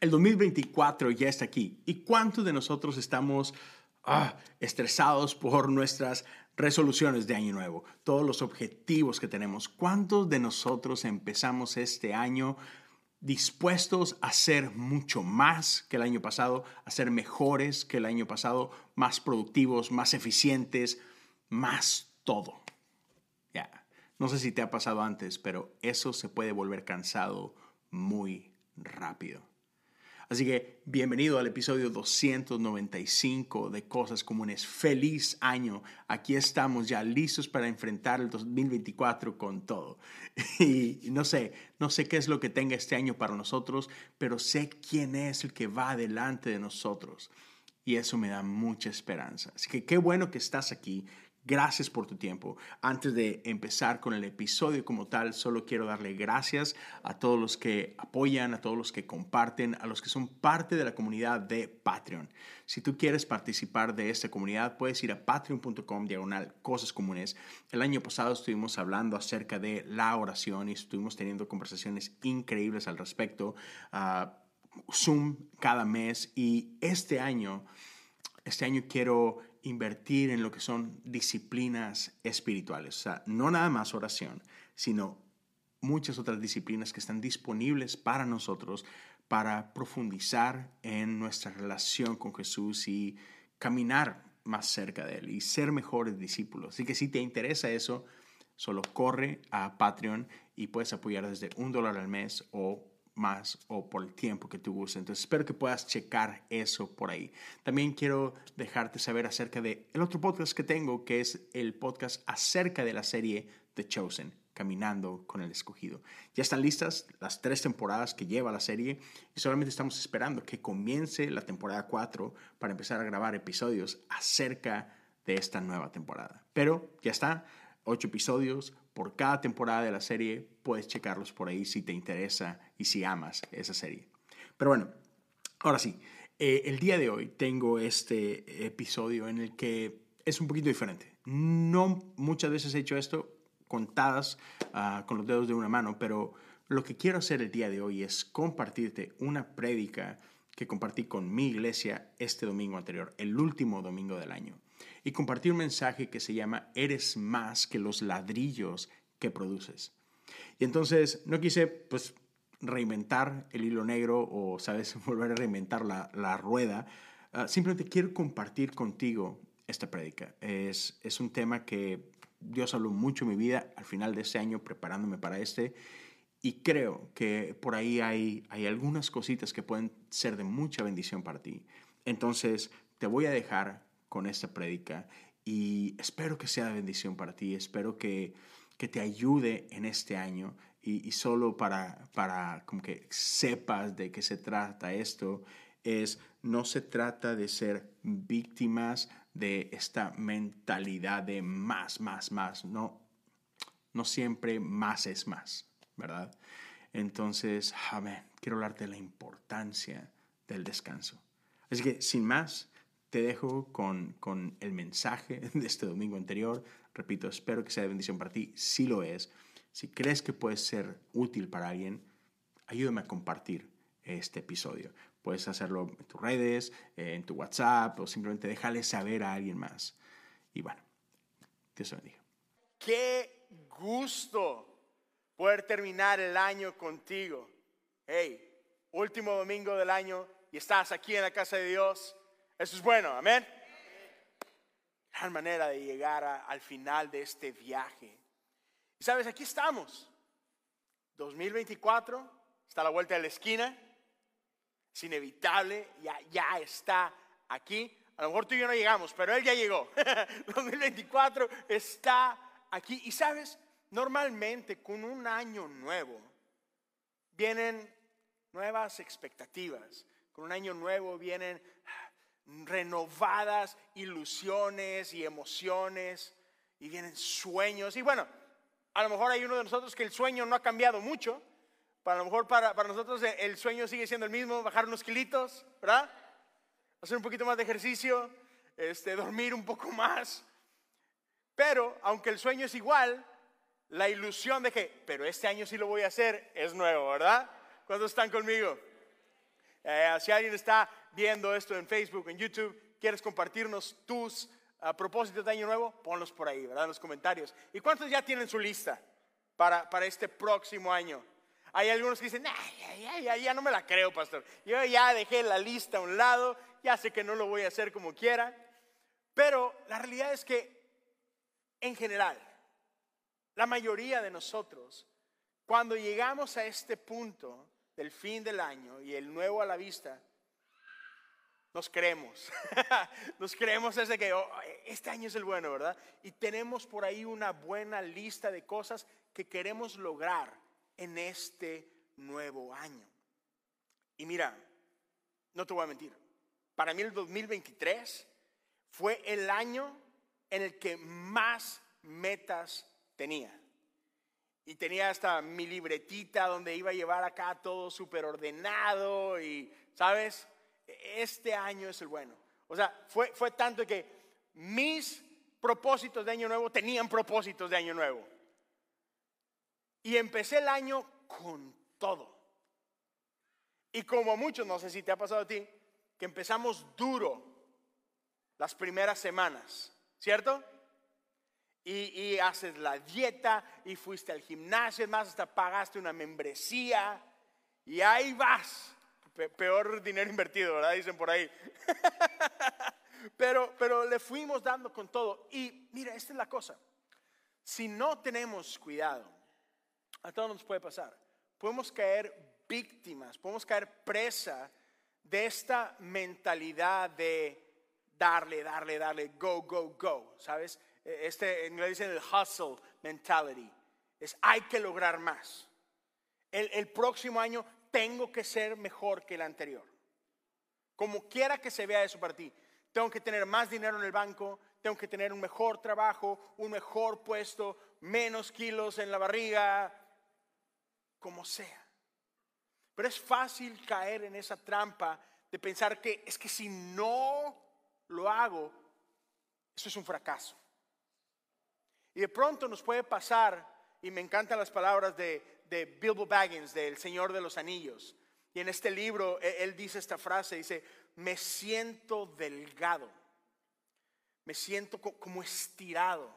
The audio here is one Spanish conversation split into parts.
El 2024 ya está aquí. ¿Y cuántos de nosotros estamos ah, estresados por nuestras resoluciones de año nuevo? Todos los objetivos que tenemos. ¿Cuántos de nosotros empezamos este año dispuestos a ser mucho más que el año pasado, a ser mejores que el año pasado, más productivos, más eficientes, más todo? Ya. No sé si te ha pasado antes, pero eso se puede volver cansado muy rápido. Así que bienvenido al episodio 295 de Cosas Comunes. Feliz año. Aquí estamos ya listos para enfrentar el 2024 con todo. Y no sé, no sé qué es lo que tenga este año para nosotros, pero sé quién es el que va delante de nosotros. Y eso me da mucha esperanza. Así que qué bueno que estás aquí. Gracias por tu tiempo. Antes de empezar con el episodio como tal, solo quiero darle gracias a todos los que apoyan, a todos los que comparten, a los que son parte de la comunidad de Patreon. Si tú quieres participar de esta comunidad, puedes ir a patreon.com diagonal cosas comunes. El año pasado estuvimos hablando acerca de la oración y estuvimos teniendo conversaciones increíbles al respecto. Uh, Zoom cada mes y este año, este año quiero invertir en lo que son disciplinas espirituales. O sea, no nada más oración, sino muchas otras disciplinas que están disponibles para nosotros para profundizar en nuestra relación con Jesús y caminar más cerca de Él y ser mejores discípulos. Así que si te interesa eso, solo corre a Patreon y puedes apoyar desde un dólar al mes o más o por el tiempo que tú gustes. Entonces espero que puedas checar eso por ahí. También quiero dejarte saber acerca de el otro podcast que tengo, que es el podcast acerca de la serie The Chosen, Caminando con el Escogido. Ya están listas las tres temporadas que lleva la serie y solamente estamos esperando que comience la temporada 4 para empezar a grabar episodios acerca de esta nueva temporada. Pero ya está, ocho episodios por cada temporada de la serie. Puedes checarlos por ahí si te interesa y si amas esa serie. Pero bueno, ahora sí, eh, el día de hoy tengo este episodio en el que es un poquito diferente. No muchas veces he hecho esto contadas uh, con los dedos de una mano, pero lo que quiero hacer el día de hoy es compartirte una prédica que compartí con mi iglesia este domingo anterior, el último domingo del año y compartir un mensaje que se llama Eres más que los ladrillos que produces. Y entonces no quise pues reinventar el hilo negro o, sabes, volver a reinventar la, la rueda. Uh, simplemente quiero compartir contigo esta prédica. Es, es un tema que Dios habló mucho en mi vida al final de este año preparándome para este y creo que por ahí hay, hay algunas cositas que pueden ser de mucha bendición para ti. Entonces te voy a dejar con esta prédica y espero que sea de bendición para ti, espero que, que te ayude en este año y, y, solo para, para como que sepas de qué se trata esto, es no se trata de ser víctimas de esta mentalidad de más, más, más, no, no siempre más es más, ¿verdad? Entonces, amén, quiero hablarte de la importancia del descanso. Así que, sin más, te dejo con, con el mensaje de este domingo anterior. Repito, espero que sea de bendición para ti. Si lo es, si crees que puede ser útil para alguien, ayúdame a compartir este episodio. Puedes hacerlo en tus redes, eh, en tu WhatsApp o simplemente déjale saber a alguien más. Y bueno, Dios te bendiga. Qué gusto poder terminar el año contigo. Hey, último domingo del año y estás aquí en la casa de Dios. Eso es bueno, amén. Gran manera de llegar al final de este viaje. Y sabes, aquí estamos. 2024 está a la vuelta de la esquina. Es inevitable, ya, ya está aquí. A lo mejor tú y yo no llegamos, pero él ya llegó. 2024 está aquí. Y sabes, normalmente con un año nuevo vienen nuevas expectativas. Con un año nuevo vienen renovadas ilusiones y emociones y vienen sueños. Y bueno, a lo mejor hay uno de nosotros que el sueño no ha cambiado mucho. Para lo mejor para, para nosotros el sueño sigue siendo el mismo, bajar unos kilitos, ¿verdad? Hacer un poquito más de ejercicio, este, dormir un poco más. Pero aunque el sueño es igual, la ilusión de que, pero este año sí lo voy a hacer, es nuevo, ¿verdad? ¿Cuántos están conmigo? Eh, si alguien está viendo esto en Facebook, en YouTube, quieres compartirnos tus ah, propósitos de año nuevo, ponlos por ahí, ¿verdad? En los comentarios. ¿Y cuántos ya tienen su lista para, para este próximo año? Hay algunos que dicen, ya, ya, ya, ya no me la creo, pastor. Yo ya dejé la lista a un lado, ya sé que no lo voy a hacer como quiera. Pero la realidad es que, en general, la mayoría de nosotros, cuando llegamos a este punto del fin del año y el nuevo a la vista, nos creemos, nos creemos ese que oh, este año es el bueno, ¿verdad? Y tenemos por ahí una buena lista de cosas que queremos lograr en este nuevo año. Y mira, no te voy a mentir, para mí el 2023 fue el año en el que más metas tenía. Y tenía hasta mi libretita donde iba a llevar acá todo súper ordenado y, ¿sabes? Este año es el bueno. O sea, fue, fue tanto que mis propósitos de año nuevo tenían propósitos de año nuevo. Y empecé el año con todo. Y como muchos, no sé si te ha pasado a ti, que empezamos duro las primeras semanas, ¿cierto? Y, haces la dieta y fuiste al gimnasio, más hasta pagaste una membresía y ahí vas. Peor dinero invertido, ¿verdad? Dicen por ahí. pero, pero le fuimos dando con todo. Y mira, esta es la cosa. Si no tenemos cuidado, a todos nos puede pasar. Podemos caer víctimas, podemos caer presa de esta mentalidad de darle, darle, darle, go, go, go, ¿sabes? E, este en inglés dicen el hustle mentality. Es hay que lograr más. El, el próximo año tengo que ser mejor que el anterior. Como quiera que se vea eso para ti. Tengo que tener más dinero en el banco, tengo que tener un mejor trabajo, un mejor puesto, menos kilos en la barriga, como sea. Pero es fácil caer en esa trampa de pensar que es que si no lo hago, eso es un fracaso. Y de pronto nos puede pasar, y me encantan las palabras de, de Bilbo Baggins, del Señor de los Anillos. Y en este libro e, él dice esta frase, dice, me siento delgado, me siento como estirado,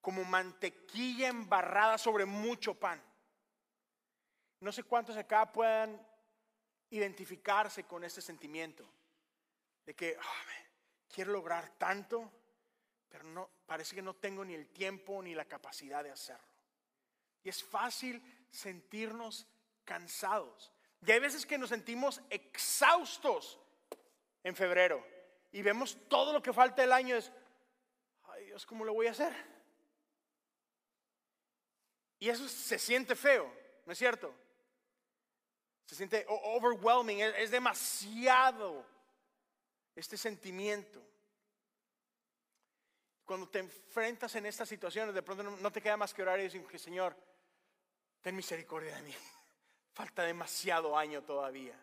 como mantequilla embarrada sobre mucho pan. No sé cuántos acá puedan identificarse con ese sentimiento de que quiero lograr tanto, pero no parece que no tengo ni el tiempo ni la capacidad de hacerlo. Y es fácil sentirnos cansados. Y hay veces que nos sentimos exhaustos en febrero y vemos todo lo que falta del año es, ay Dios, ¿cómo lo voy a hacer? Y eso se siente feo, ¿no es cierto? Se siente overwhelming, es, demasiado este sentimiento. Cuando te enfrentas en estas situaciones, de pronto no, te queda más que orar y decir, Señor, ten misericordia de mí. Falta demasiado año todavía.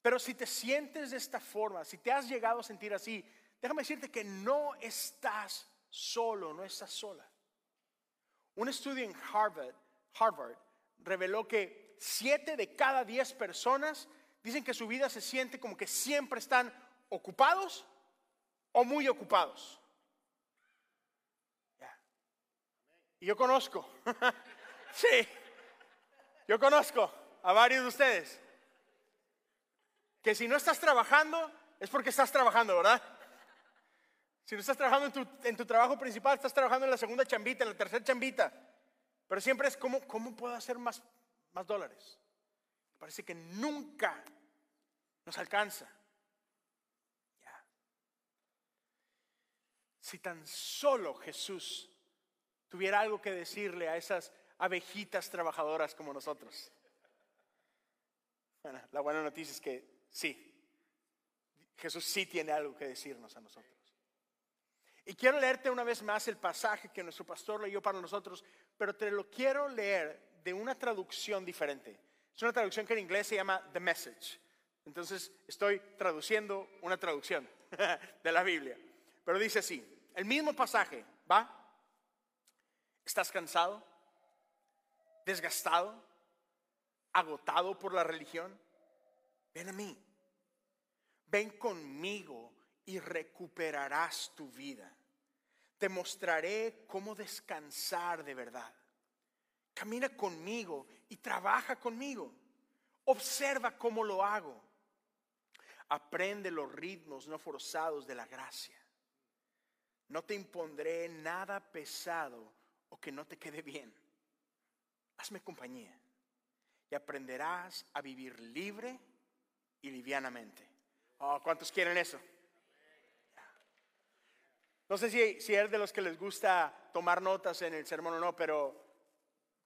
Pero si te sientes de esta forma, si te has llegado a sentir así, déjame decirte que no estás solo, no estás sola. Un estudio en Harvard, Harvard reveló que siete de cada diez personas dicen que su vida se siente como que siempre están ocupados o muy ocupados. Y yo conozco, sí, yo conozco a varios de ustedes que si no estás trabajando es porque estás trabajando, ¿verdad? Si no estás trabajando en tu, en tu, trabajo principal, estás trabajando en la segunda chambita, en la tercera chambita. Pero siempre es como, ¿cómo puedo hacer más, más dólares. Parece que nunca nos alcanza. Si tan solo Jesús tuviera algo que decirle a esas abejitas trabajadoras como nosotros. Bueno, la buena noticia es que sí, Jesús sí tiene algo que decirnos a nosotros. Y quiero leerte una vez más el pasaje que nuestro pastor leyó para nosotros, pero te lo quiero leer de una traducción diferente. Es una traducción que en inglés se llama The Message. Entonces estoy traduciendo una traducción de la Biblia. Pero dice así, el mismo pasaje, ¿va? ¿Estás cansado? ¿Desgastado? ¿Agotado por la religión? ven a mí, ven conmigo y recuperarás tu vida. Te mostraré cómo descansar de verdad. Camina conmigo y trabaja conmigo. Observa cómo lo hago. Aprende los ritmos no forzados de la gracia. No te impondré nada pesado o que no te quede bien. Hazme compañía y aprenderás a vivir libre y livianamente. Oh, ¿Cuántos quieren eso? No sé si, si eres de los que les gusta tomar notas en el sermón o no, pero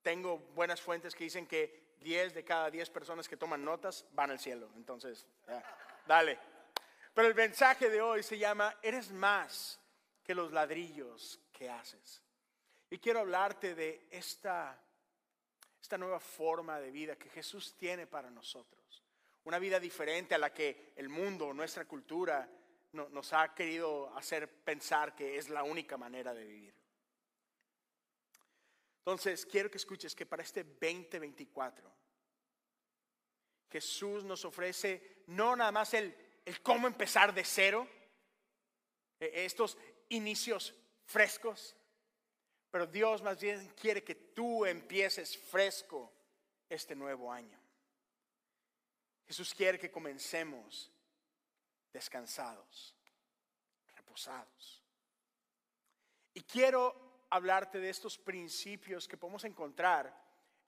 tengo buenas fuentes que dicen que 10 de cada 10 personas que toman notas van al cielo. Entonces, dale. Pero el mensaje de hoy se llama, eres más que los ladrillos que haces. Y quiero hablarte de esta, esta nueva forma de vida que Jesús tiene para nosotros. Una vida diferente a la que el mundo, nuestra cultura, nos ha querido hacer pensar que es la única manera de vivir. Entonces, quiero que escuches que para este 2024, Jesús nos ofrece no nada más el, el cómo empezar de cero, e, estos inicios frescos, pero Dios más bien quiere que tú empieces fresco este nuevo año. Jesús quiere que comencemos descansados, reposados. Y quiero hablarte de estos principios que podemos encontrar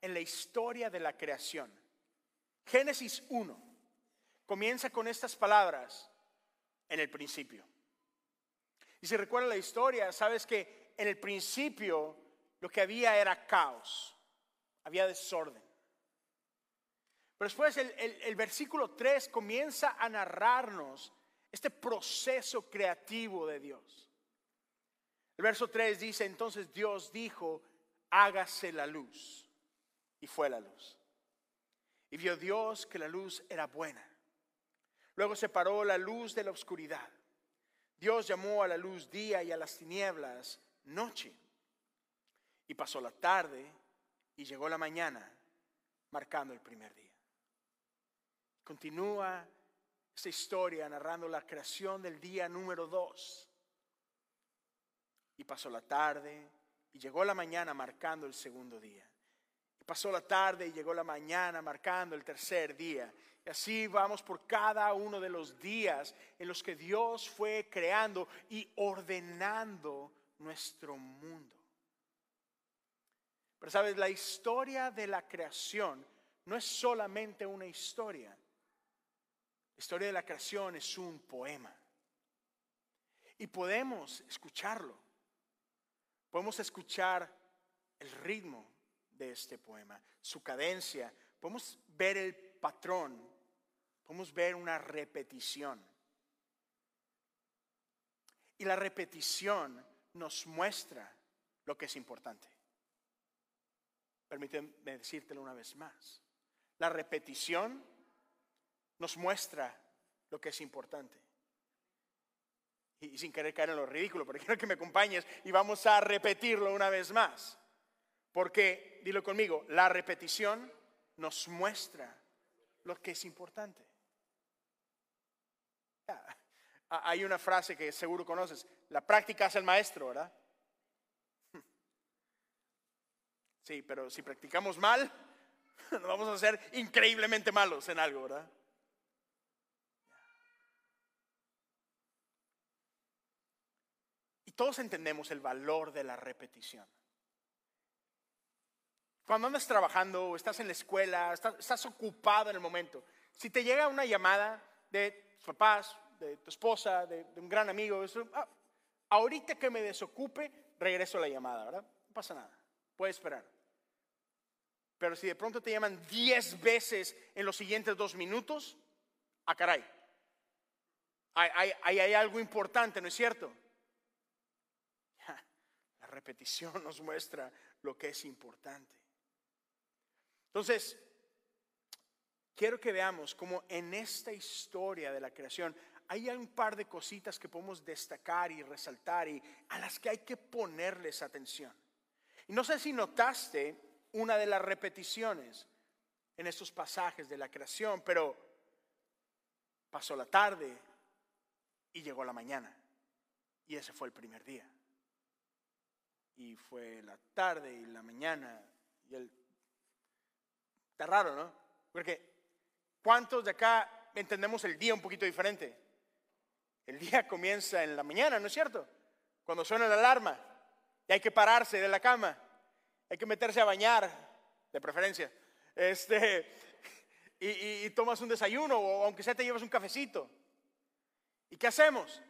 en la historia de la creación. Génesis 1 comienza con estas palabras en el principio. Y si recuerdas la historia, sabes que en el principio lo que había era caos, había desorden. Pero después el, versículo 3 comienza a narrarnos este proceso creativo de Dios. El verso 3 dice, entonces Dios dijo, hágase la luz. Y fue la luz. Y vio Dios que la luz era buena. Luego separó la luz de la oscuridad. Dios llamó a la luz día y a las tinieblas noche. Y pasó la tarde y llegó la mañana, marcando el primer día. Continúa esta historia narrando la creación del día número dos. Y pasó la tarde y llegó la mañana marcando el segundo día. Y pasó la tarde y llegó la mañana marcando el tercer día. Y así vamos por cada uno de los días en los que Dios fue creando y ordenando nuestro mundo. Pero sabes, la historia de la creación no es solamente una historia, la historia de la creación es un poema. Y podemos escucharlo. Podemos escuchar el ritmo de este poema, su cadencia. Podemos ver el patrón. Podemos ver una repetición. Y la repetición nos muestra lo que es importante. Permíteme decírtelo una vez más. La repetición nos muestra lo que es importante. Y, sin querer caer en lo ridículo, pero quiero que me acompañes y vamos a repetirlo una vez más. Porque, dilo conmigo, la repetición nos muestra lo que es importante. Hay una frase que seguro conoces, la práctica es el maestro, ¿verdad? Sí, pero si practicamos mal, nos vamos a ser increíblemente malos en algo, ¿verdad? todos entendemos el valor de la repetición. Cuando andas trabajando estás en la escuela, estás, ocupado en el momento, si te llega una llamada de tus papás, de tu esposa, de, un gran amigo, ah, ahorita que me desocupe, regreso la llamada, ¿verdad? No pasa nada, puedes esperar. Pero si de pronto te llaman 10 veces en los siguientes dos minutos, a ah, caray. hay, hay algo importante, ¿no es cierto? repetición nos muestra lo que es importante. Entonces, quiero que veamos cómo en esta historia de la creación hay un par de cositas que podemos destacar y resaltar y a las que hay que ponerles atención. Y no sé si notaste una de las repeticiones en estos pasajes de la creación, pero Pasó la tarde y llegó la mañana. Y ese fue el primer día. Y fue la tarde y la mañana. Y el... Está raro, ¿no? Porque ¿cuántos de acá entendemos el día un poquito diferente? El día comienza en la mañana, ¿no es cierto? Cuando suena la alarma y hay que pararse de la cama, hay que meterse a bañar, de preferencia. Este, y, tomas un desayuno o aunque sea te llevas un cafecito. ¿Y qué hacemos?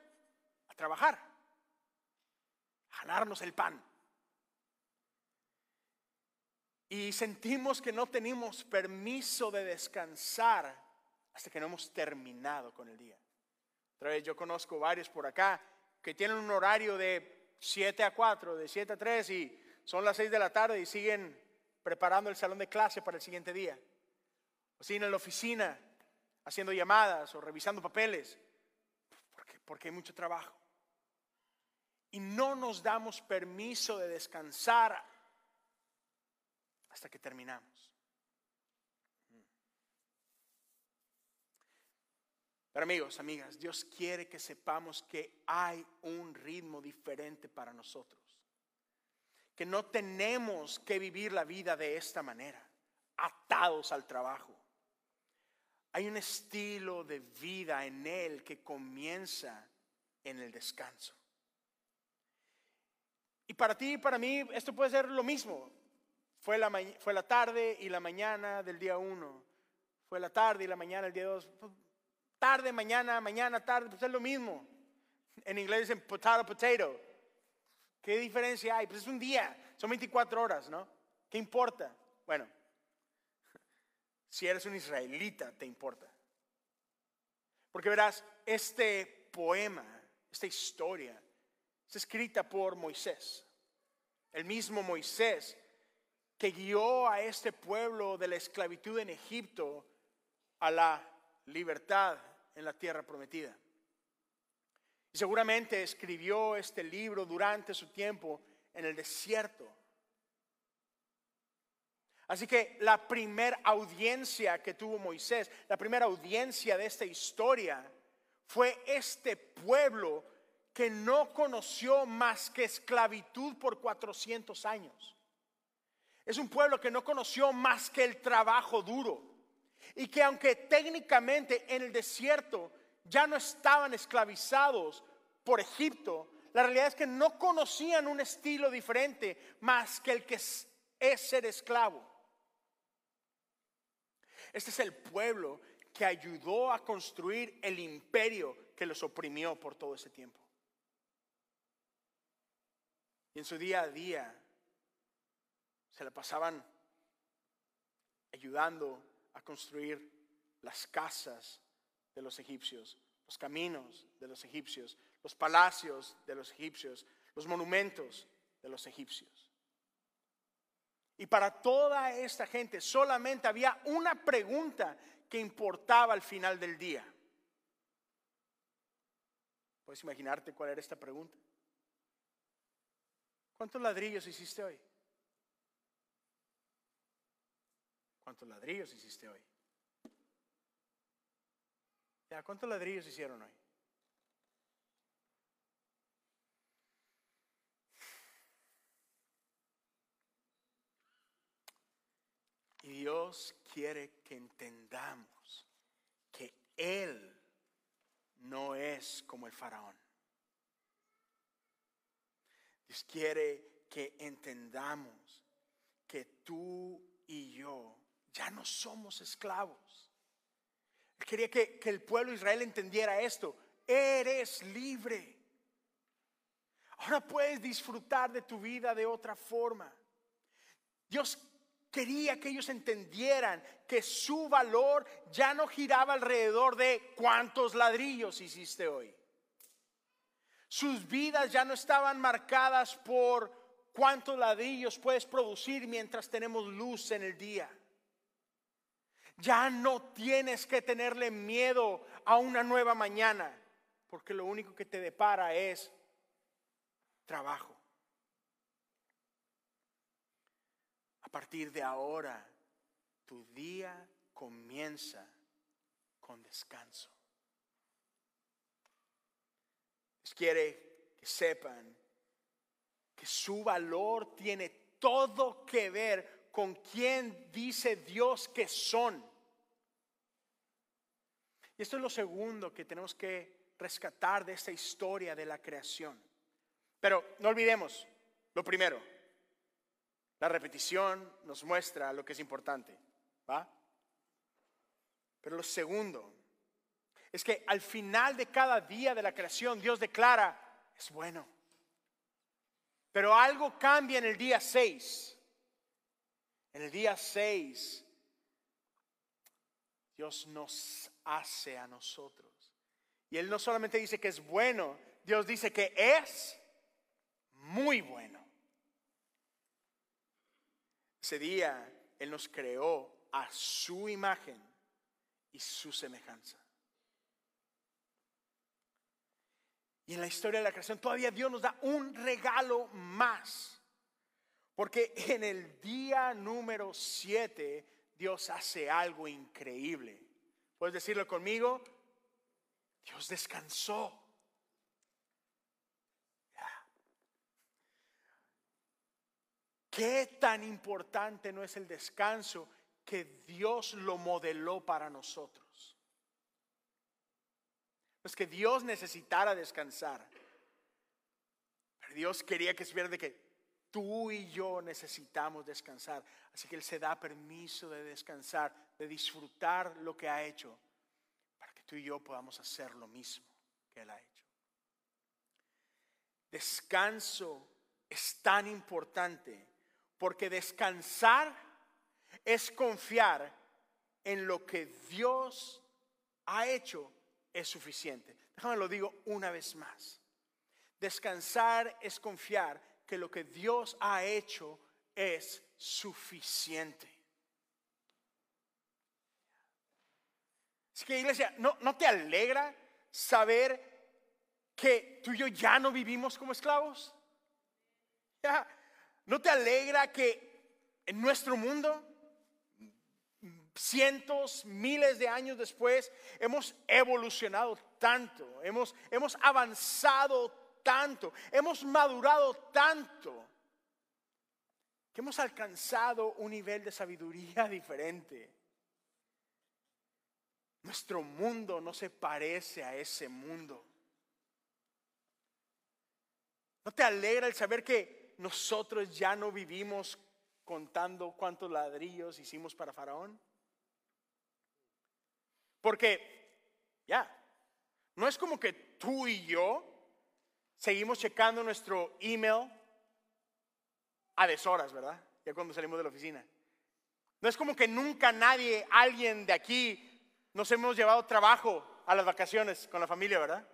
A trabajar, a ganarnos el pan. Y sentimos que no tenemos permiso de descansar hasta que no hemos terminado con el día. Otra vez, yo conozco varios por acá que tienen un horario de 7 a 4, de 7 a 3 y son las 6 de la tarde y siguen preparando el salón de clase para el siguiente día o siguen en la oficina haciendo llamadas o revisando papeles, porque, porque hay mucho trabajo. Y no nos damos permiso de descansar hasta que terminamos. Pero amigos, amigas, Dios quiere que sepamos que hay un ritmo diferente para nosotros. Que no tenemos que vivir la vida de esta manera, atados al trabajo. Hay un estilo de vida en Él que comienza en el descanso. Y para ti y para mí esto puede ser lo mismo. Fue la, fue la tarde y la mañana del día uno. Fue la tarde y la mañana del día dos. Tarde, mañana, mañana, tarde, pues es lo mismo. En inglés dicen potato, potato. ¿Qué diferencia hay? Pues es un día, son 24 horas, ¿no? ¿Qué importa? Bueno, si eres un israelita, te importa. Porque verás, este poema, esta historia, es escrita por Moisés. El mismo Moisés que guió a este pueblo de la esclavitud en Egipto a la libertad en la tierra prometida. Y seguramente escribió este libro durante su tiempo en el desierto Así que la primera audiencia que tuvo Moisés, la primera audiencia de esta historia, fue este pueblo que no conoció más que esclavitud por 400 años. Es un pueblo que no conoció más que el trabajo duro. Y que aunque técnicamente en el desierto ya no estaban esclavizados por Egipto, la realidad es que no conocían un estilo diferente más que el que es ser esclavo. Este es el pueblo que ayudó a construir el imperio que los oprimió por todo ese tiempo. Y en su día a día se le pasaban ayudando a construir las casas de los egipcios, los caminos de los egipcios, los palacios de los egipcios, los monumentos de los egipcios. Y para toda esta gente solamente había una pregunta que importaba al final del día. ¿Puedes imaginarte cuál era esta pregunta? ¿Cuántos ladrillos hiciste hoy? ¿Cuántos ladrillos hiciste hoy? Ya, ¿cuántos ladrillos hicieron hoy? Y Dios quiere que entendamos que Él no es como el faraón. Dios quiere que entendamos que tú y yo ya no somos esclavos. Él quería que, el pueblo de Israel entendiera esto. Eres libre. Ahora puedes disfrutar de tu vida de otra forma. Dios quería que ellos entendieran que su valor ya no giraba alrededor de cuántos ladrillos hiciste hoy. Sus vidas ya no estaban marcadas por cuántos ladrillos puedes producir mientras tenemos luz en el día. Ya no tienes que tenerle miedo a una nueva mañana, porque lo único que te depara es trabajo. partir de ahora, tu día comienza con descanso. Dios quiere que sepan que su valor tiene todo que ver con quién dice Dios que son. Y esto es lo segundo que tenemos que rescatar de esta historia de la creación. Pero no olvidemos lo primero. La repetición nos muestra lo que es importante. ¿Va? Pero lo segundo es que al final de cada día de la creación Dios declara, es bueno. Pero algo cambia en el día 6. En el día 6, Dios nos hace a nosotros. Y Él no solamente dice que es bueno, Dios dice que es muy bueno. Ese día Él nos creó a su imagen y su semejanza. Y en la historia de la creación todavía Dios nos da un regalo más. Porque en el día número 7 Dios hace algo increíble. ¿Puedes decirlo conmigo? Dios descansó. ¿Qué tan importante no es el descanso que Dios lo modeló para nosotros? No es que Dios necesitara descansar, pero Dios quería que supiera de que tú y yo necesitamos descansar. Así que Él se da permiso de descansar, de disfrutar lo que ha hecho, para que tú y yo podamos hacer lo mismo que Él ha hecho. Descanso es tan importante porque descansar es confiar en lo que Dios ha hecho es suficiente. Déjame lo digo una vez más. Descansar es confiar que lo que Dios ha hecho es suficiente. Así que iglesia, ¿no, ¿no te alegra saber que tú y yo ya no vivimos como esclavos? ¿No te alegra que en nuestro mundo, cientos, miles de años después, hemos evolucionado tanto, hemos, hemos avanzado tanto, hemos madurado tanto, que hemos alcanzado un nivel de sabiduría diferente? Nuestro mundo no se parece a ese mundo. ¿No te alegra el saber que nosotros ya no vivimos contando cuántos ladrillos hicimos para Faraón? Porque, ya, no es como que tú y yo seguimos checando nuestro email a deshoras, ¿verdad? Ya cuando salimos de la oficina. No es como que nunca nadie, alguien de aquí, nos hemos llevado trabajo a las vacaciones con la familia, ¿verdad?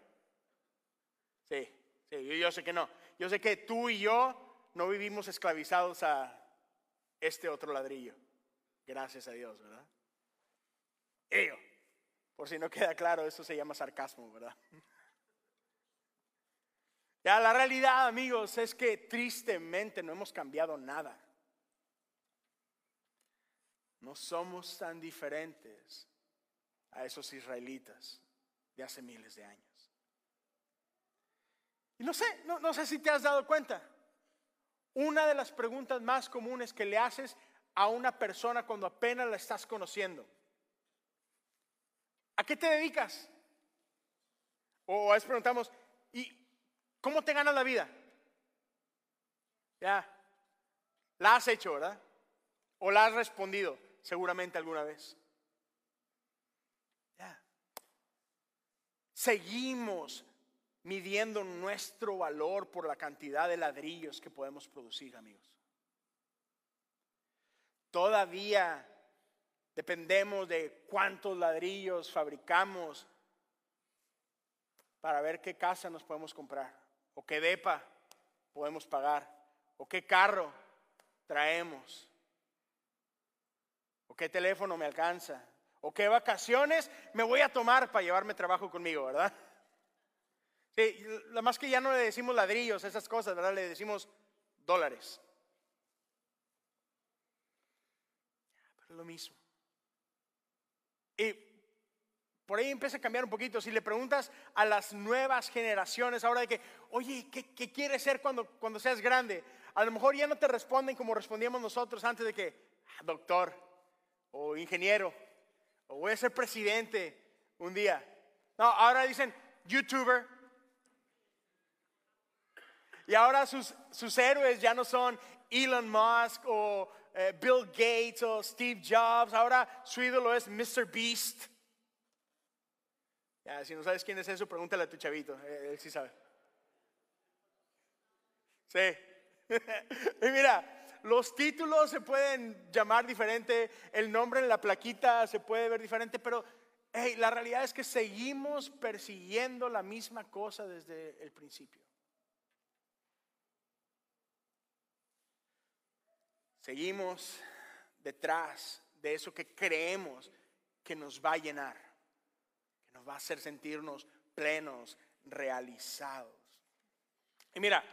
Sí, sí, yo sé que no. Yo sé que tú y yo no vivimos esclavizados a este otro ladrillo. Gracias a Dios, ¿verdad? Ello. Por si no queda claro, eso se llama sarcasmo, ¿verdad? Ya la realidad, amigos, es que tristemente no hemos cambiado nada. No somos tan diferentes a esos israelitas de hace miles de años. Y no sé, no, no sé si te has dado cuenta. Una de las preguntas más comunes que le haces a una persona cuando apenas la estás conociendo. ¿A qué te dedicas? O a veces preguntamos, ¿y cómo te ganas la vida? Ya, la has hecho, ¿verdad? O la has respondido seguramente alguna vez. Ya. Seguimos midiendo nuestro valor por la cantidad de ladrillos que podemos producir, amigos. Todavía dependemos de cuántos ladrillos fabricamos para ver qué casa nos podemos comprar, o qué depa podemos pagar, o qué carro traemos, o qué teléfono me alcanza, o qué vacaciones me voy a tomar para llevarme trabajo conmigo, ¿verdad? la más que ya no le decimos ladrillos, esas cosas, ¿verdad? Le decimos dólares. Pero es lo mismo. Y por ahí empieza a cambiar un poquito. Si le preguntas a las nuevas generaciones ahora de que, oye, ¿qué, qué quieres ser cuando, cuando seas grande? A lo mejor ya no te responden como respondíamos nosotros antes de que, ah, doctor o ingeniero, o voy a ser presidente un día. No, ahora dicen youtuber. Y ahora sus, sus héroes ya no son Elon Musk o eh, Bill Gates o Steve Jobs. Ahora su ídolo es Mr. Beast. Si no sabes quién es eso, pregúntale a tu chavito. Eh, él sí sabe. Sí. y mira, los títulos se pueden llamar diferente, el nombre en la plaquita se puede ver diferente, pero la realidad es que seguimos persiguiendo la misma cosa desde el principio. Seguimos detrás de eso que creemos que nos va a llenar, va a hacer sentirnos plenos, realizados. Y mira,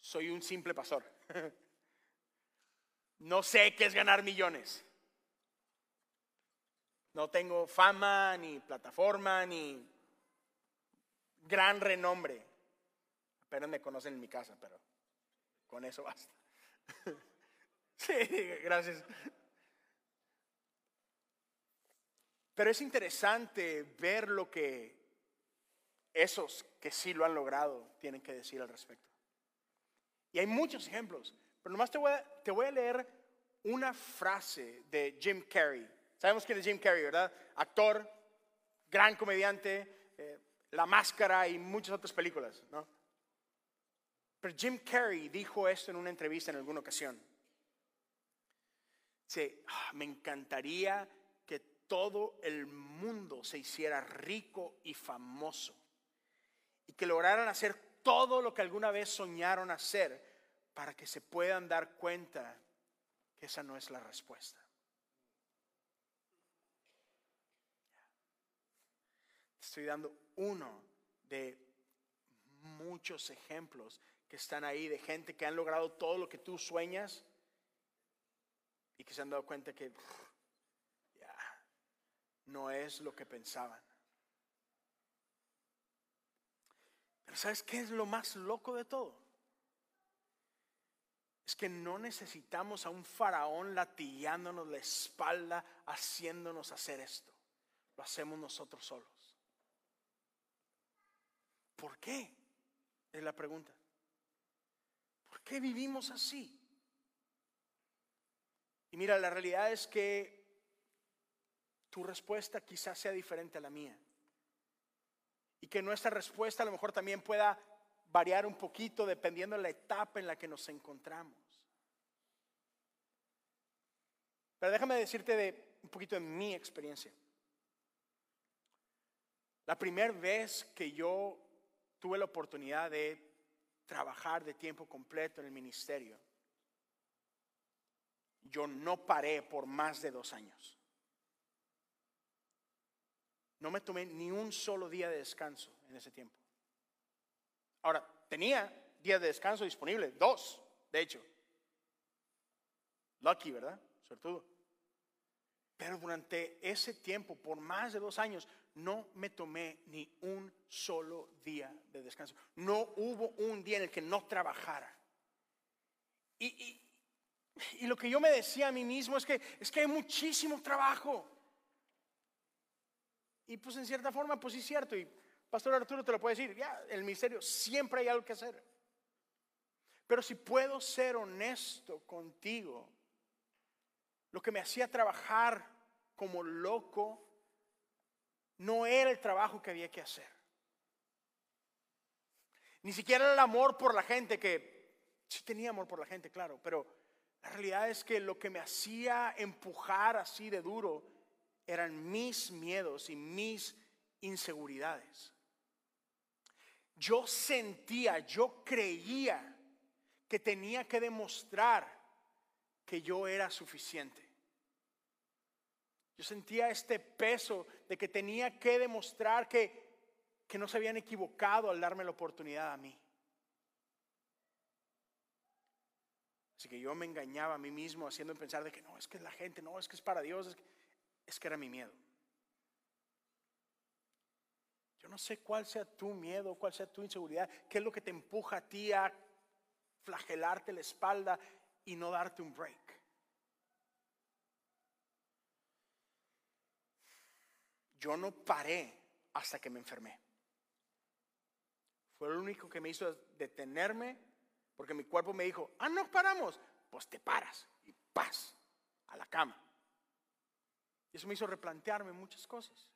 soy un simple pastor. No sé qué es ganar millones. No tengo fama, ni plataforma, ni gran renombre. Apenas me conocen en mi casa, pero con eso basta. Sí, gracias. Pero es interesante ver lo que esos que sí lo han logrado tienen que decir al respecto. Y hay muchos ejemplos, pero nomás te voy a, te voy a leer una frase de Jim Carrey. Sabemos quién es Jim Carrey, ¿verdad? Actor, gran comediante, eh, La Máscara y muchas otras películas, ¿no? Pero Jim Carrey dijo esto en una entrevista en alguna ocasión. Dice, ah, me encantaría todo el mundo se hiciera rico y famoso y que lograran hacer todo lo que alguna vez soñaron hacer para que se puedan dar cuenta que esa no es la respuesta. Estoy dando uno de muchos ejemplos que están ahí de gente que han logrado todo lo que tú sueñas y que se han dado cuenta que no es lo que pensaban. ¿sabes qué es lo más loco de todo? Es que no necesitamos a un faraón latillándonos la espalda, haciéndonos hacer esto. Lo hacemos nosotros solos. ¿Por qué? Es la pregunta. ¿Por qué vivimos así? Y mira, la realidad es que tu respuesta quizás sea diferente a la mía y que nuestra respuesta a lo mejor también pueda variar un poquito dependiendo de la etapa en la que nos encontramos. Pero déjame decirte de un poquito de mi experiencia. La primera vez que yo tuve la oportunidad de trabajar de tiempo completo en el ministerio, yo no paré por más de dos años. No me tomé ni un solo día de descanso en ese tiempo. Ahora, tenía días de descanso disponibles, dos, de hecho. Lucky, ¿verdad? Sobre todo. Pero durante ese tiempo, por más de dos años, no me tomé ni un solo día de descanso. No hubo un día en el que no trabajara. Y, y, y lo que yo me decía a mí mismo es que, es que hay muchísimo trabajo. Y pues en cierta forma, pues sí es cierto. Y Pastor Arturo te lo puede decir, ya, el misterio, siempre hay algo que hacer. Pero si puedo ser honesto contigo, lo que me hacía trabajar como loco no era el trabajo que había que hacer. Ni siquiera el amor por la gente, que sí tenía amor por la gente, claro, pero la realidad es que lo que me hacía empujar así de duro eran mis miedos y mis inseguridades. Yo sentía, yo creía que tenía que demostrar que yo era suficiente. Yo sentía este peso de que tenía que demostrar que, que no se habían equivocado al darme la oportunidad a mí. Así que yo me engañaba a mí mismo haciendo pensar de que no, es que es la gente, no, es que es para Dios, es que, es que era mi miedo. sé cuál sea tu miedo, cuál sea tu inseguridad, qué es lo que te empuja a ti a flagelarte la espalda y no darte un break. Yo no paré hasta que me enfermé. Fue lo único que me hizo detenerme porque mi cuerpo me dijo, ah, no paramos, pues te paras y paz a la cama. Y eso me hizo replantearme muchas cosas.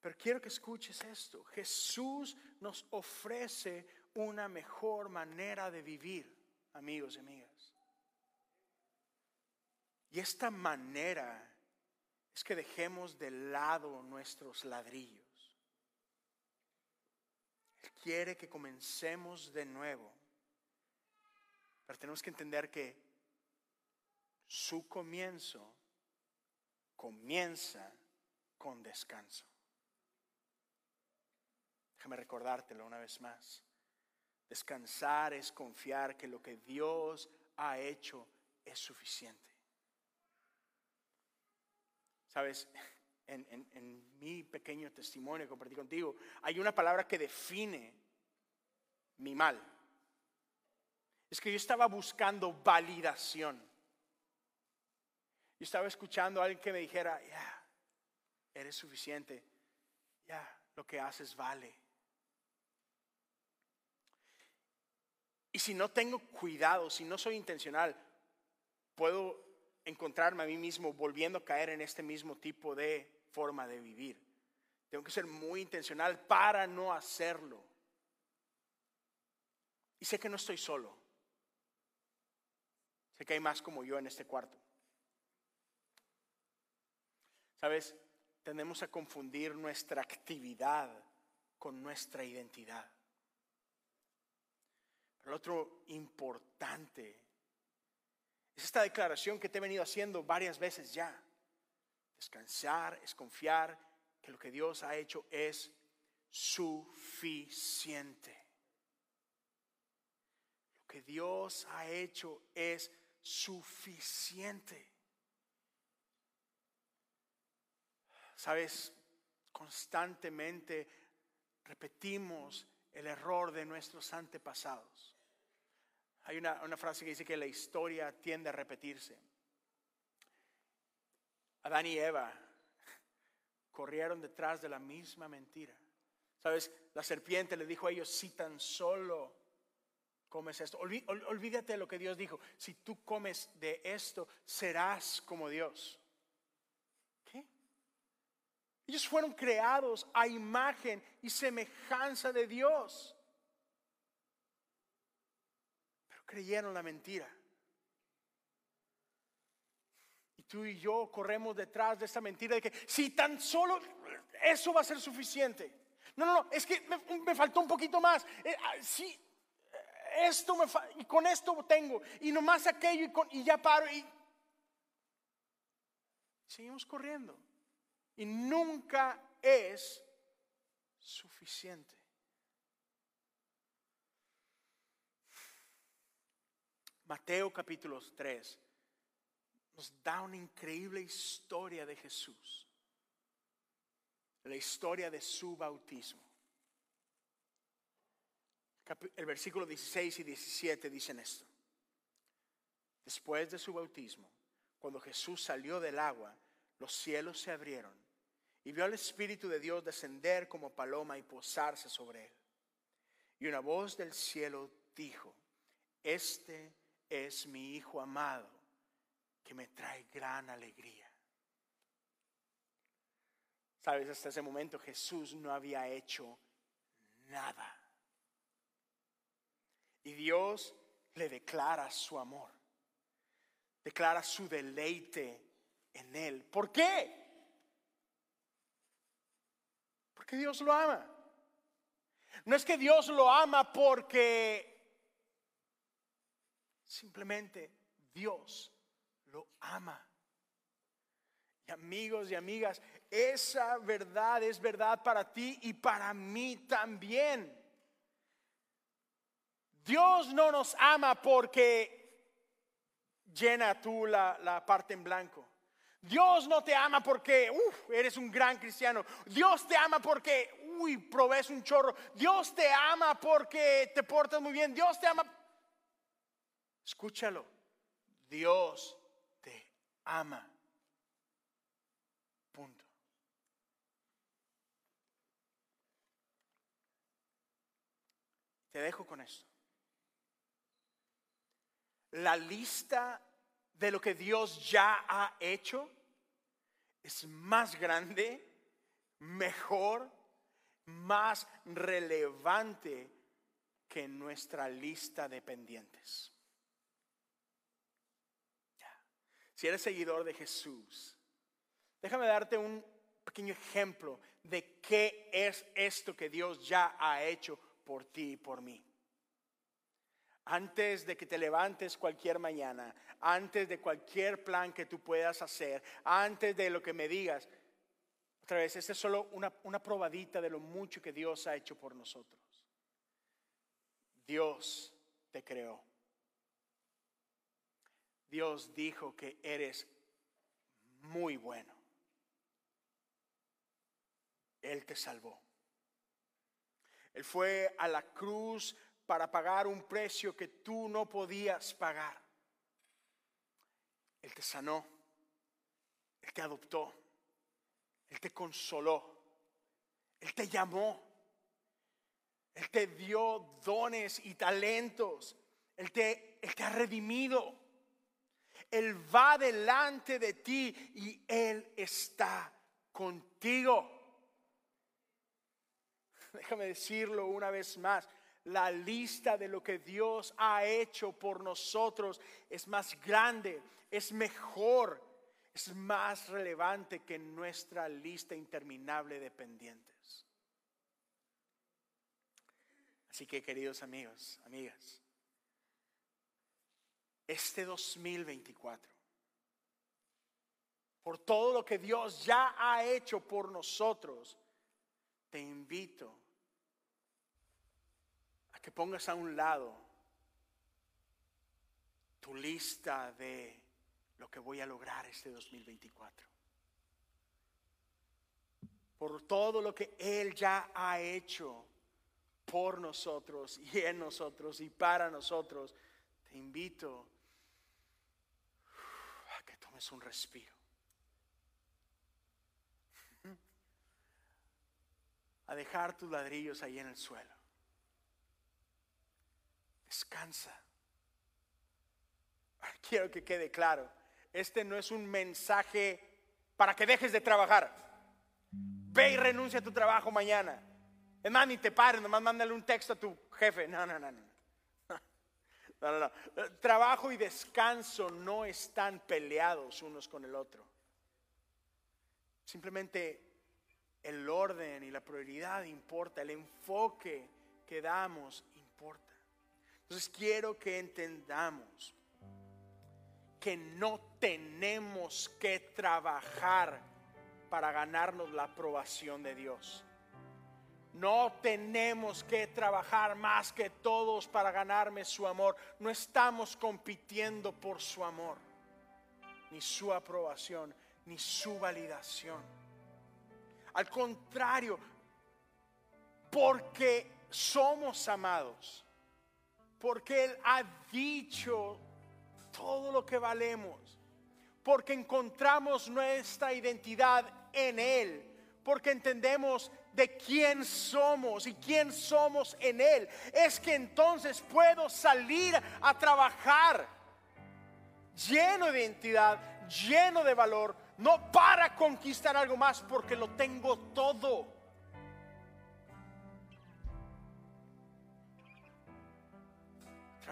Pero quiero que escuches esto. Jesús nos ofrece una mejor manera de vivir, amigos y amigas. Y esta manera es que dejemos de lado nuestros ladrillos. Él quiere que comencemos de nuevo. Pero tenemos que entender que su comienzo comienza con descanso. Déjame recordártelo una vez más. Descansar es confiar que lo que Dios ha hecho es suficiente. Sabes, en, mi pequeño testimonio que compartí contigo, hay una palabra que define mi mal. Es que yo estaba buscando validación. Yo estaba escuchando a alguien que me dijera, ya, eres suficiente, ya, lo que haces vale. Y si no tengo cuidado, si no soy intencional, puedo encontrarme a mí mismo volviendo a caer en este mismo tipo de forma de vivir. Tengo que ser muy intencional para no hacerlo. Y sé que no estoy solo. Sé que hay más como yo en este cuarto. Sabes, tendemos a confundir nuestra actividad con nuestra identidad. Pero lo otro importante es esta declaración que te he venido haciendo varias veces ya. Descansar es confiar que lo que Dios ha hecho es suficiente. Lo que Dios ha hecho es suficiente. Sabes, constantemente repetimos el error de nuestros antepasados. Hay una, una, frase que dice que la historia tiende a repetirse. Adán y Eva corrieron detrás de la misma mentira. ¿Sabes? La serpiente le dijo a ellos, si tan solo comes esto, olvídate de lo que Dios dijo, si tú comes de esto, serás como Dios. Ellos fueron creados a imagen y semejanza de Dios. Pero creyeron la mentira. Y tú y yo corremos detrás de esta mentira de que si tan solo eso va a ser suficiente. No, no, no, es que me, faltó un poquito más. Eh, ah, sí, esto me y con esto tengo, y nomás aquello, y, y ya paro, y seguimos corriendo. Y nunca es suficiente. Mateo capítulo 3 nos da una increíble historia de Jesús, la historia de su bautismo. El versículo 16 y 17 dicen esto. Después de su bautismo, cuando Jesús salió del agua, los cielos se abrieron y vio al Espíritu de Dios descender como paloma y posarse sobre él. Y una voz del cielo dijo, este es mi Hijo amado que me trae gran alegría. Sabes, hasta ese momento Jesús no había hecho nada. Y Dios le declara su amor, declara su deleite en él. ¿Por qué? Porque Dios lo ama. No es que Dios lo ama porque simplemente Dios lo ama. Y amigos y amigas, esa verdad es verdad para ti y para mí también. Dios no nos ama porque llena tú la, la parte en blanco. Dios no te ama porque eres un gran cristiano. Dios te ama porque, uy, provees un chorro. Dios te ama porque te portas muy bien. Dios te ama. Escúchalo. Dios te ama. Punto. Te dejo con esto. La lista de lo que Dios ya ha hecho es más grande, mejor, más relevante que nuestra lista de pendientes. Si eres seguidor de Jesús, déjame darte un pequeño ejemplo de qué es esto que Dios ya ha hecho por ti y por mí. Antes de que te levantes cualquier mañana, antes de cualquier plan que tú puedas hacer, antes de lo que me digas, otra vez, esta es solo una, una probadita de lo mucho que Dios ha hecho por nosotros. Dios te creó. Dios dijo que eres muy bueno. Él te salvó. Él fue a la cruz para pagar un precio que tú no podías pagar. Él te sanó, Él te adoptó, Él te consoló, Él te llamó, Él te dio dones y talentos, Él te, ha redimido. Él va delante de ti y Él está contigo. Déjame decirlo una vez más la lista de lo que Dios ha hecho por nosotros es más grande, es mejor, es más relevante que nuestra lista interminable de pendientes. Así que queridos amigos, amigas, este 2024, por todo lo que Dios ya ha hecho por nosotros, te invito que pongas a un lado tu lista de lo que voy a lograr este 2024. Por todo lo que Él ya ha hecho por nosotros y en nosotros y para nosotros, te invito a que tomes un respiro. A dejar tus ladrillos ahí en el suelo. Descansa. Quiero que quede claro, este no es un mensaje para que dejes de trabajar. Ve y renuncia a tu trabajo mañana. Es más, ni te pares, nomás mándale un texto a tu jefe. No, no, no, no. No, no, no. Trabajo y descanso no están peleados unos con el otro. Simplemente el orden y la prioridad importa, el enfoque que damos. Entonces quiero que entendamos que no tenemos que trabajar para ganarnos la aprobación de Dios. No tenemos que trabajar más que todos para ganarme su amor. No estamos compitiendo por su amor, ni su aprobación, ni su validación. Al contrario, porque somos amados porque Él ha dicho todo lo que valemos, porque encontramos nuestra identidad en Él, porque entendemos de quién somos y quién somos en Él, es que entonces puedo salir a trabajar lleno de identidad, lleno de valor, no para conquistar algo más, porque lo tengo todo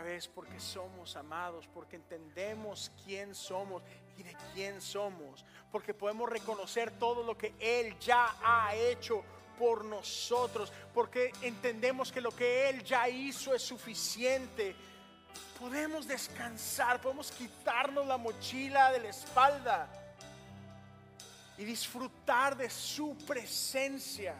vez porque somos amados, porque entendemos quién somos y de quién somos, porque podemos reconocer todo lo que Él ya ha hecho por nosotros, porque entendemos que lo que Él ya hizo es suficiente. Podemos descansar, podemos quitarnos la mochila de la espalda y disfrutar de su presencia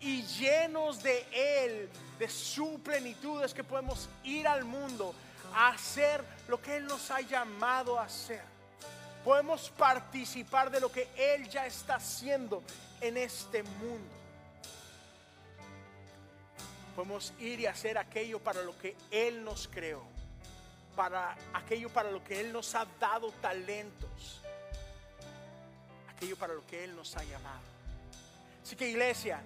y llenos de Él, de su plenitud, es que podemos ir al mundo a hacer lo que Él nos ha llamado a hacer. podemos participar de lo que Él ya está haciendo en este mundo. Podemos ir y hacer aquello para lo que Él nos creó, para aquello para lo que Él nos ha dado talentos, aquello para lo que Él nos ha llamado. Así que iglesia,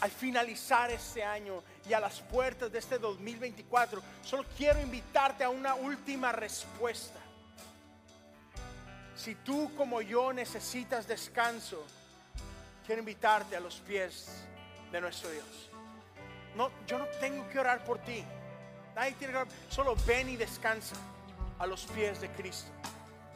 al finalizar este año y a las puertas de este 2024, solo quiero invitarte a una última respuesta. Si tú como yo necesitas descanso, quiero invitarte a los pies de nuestro Dios. No, yo no tengo que orar por ti. Nadie que. Solo ven y descansa a los pies de Cristo.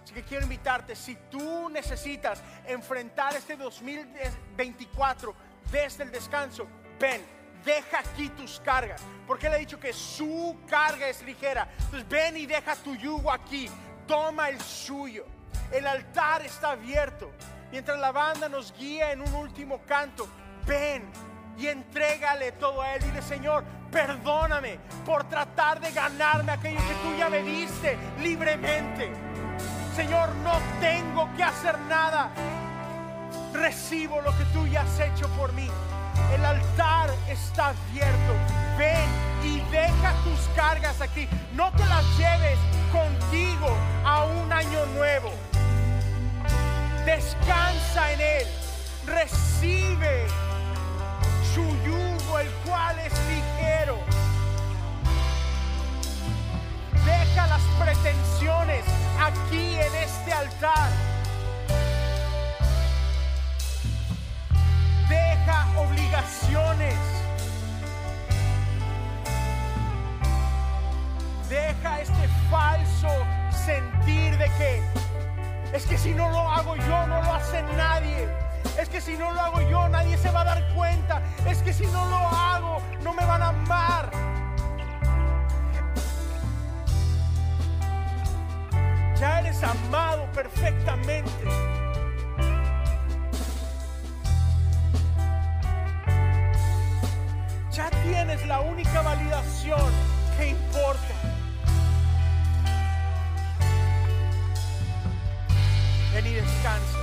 Así que quiero invitarte, si tú necesitas enfrentar este 2024 desde el descanso, ven, deja aquí tus cargas. Porque él ha dicho que su carga es ligera. Entonces ven y deja tu yugo aquí. Toma el suyo. El altar está abierto. Mientras la banda nos guía en un último canto, ven y entrégale todo a Él. Dile, Señor, perdóname por tratar de ganarme aquello que tú ya me diste libremente. Señor, no tengo que hacer nada. Recibo lo que tú ya has hecho por mí. El altar está abierto. Ven y deja tus cargas aquí. No te las lleves contigo a un año nuevo. Descansa en Él. Recibe su yugo, el cual es ligero. Deja las pretensiones aquí en este altar. Deja obligaciones. Deja este falso sentir de que es que si no lo hago yo, no lo hace nadie. Es que si no lo hago yo, nadie se va a dar cuenta. Es que si no lo hago, no me van a amar. Ya eres amado perfectamente. Tienes la única validación que importa. Ven y descansa.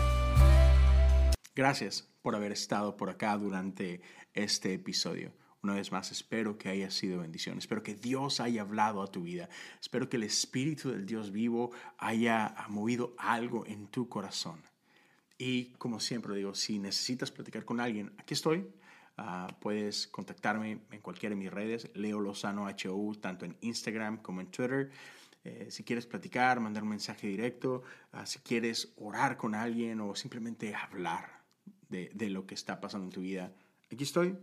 Gracias por haber estado por acá durante este episodio. Una vez más, espero que haya sido bendición. Espero que Dios haya hablado a tu vida. Espero que el Espíritu del Dios vivo haya movido algo en tu corazón. Y como siempre digo, si necesitas platicar con alguien, aquí estoy. Ah, puedes contactarme en cualquiera de mis redes, Leo Lozano HU, tanto en Instagram como en Twitter. Eh, si quieres platicar, mandar un mensaje directo, ah, si quieres orar con alguien o simplemente hablar de, lo que está pasando en tu vida, aquí estoy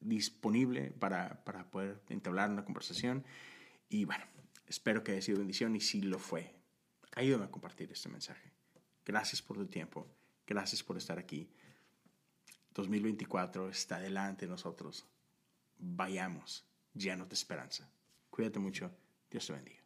disponible para, para poder entablar una conversación. Y bueno, espero que haya sido bendición y si lo fue, ayúdame a compartir este mensaje. Gracias por tu tiempo, gracias por estar aquí. 2024 está delante de nosotros. Vayamos llenos de esperanza. Cuídate mucho. Dios te bendiga.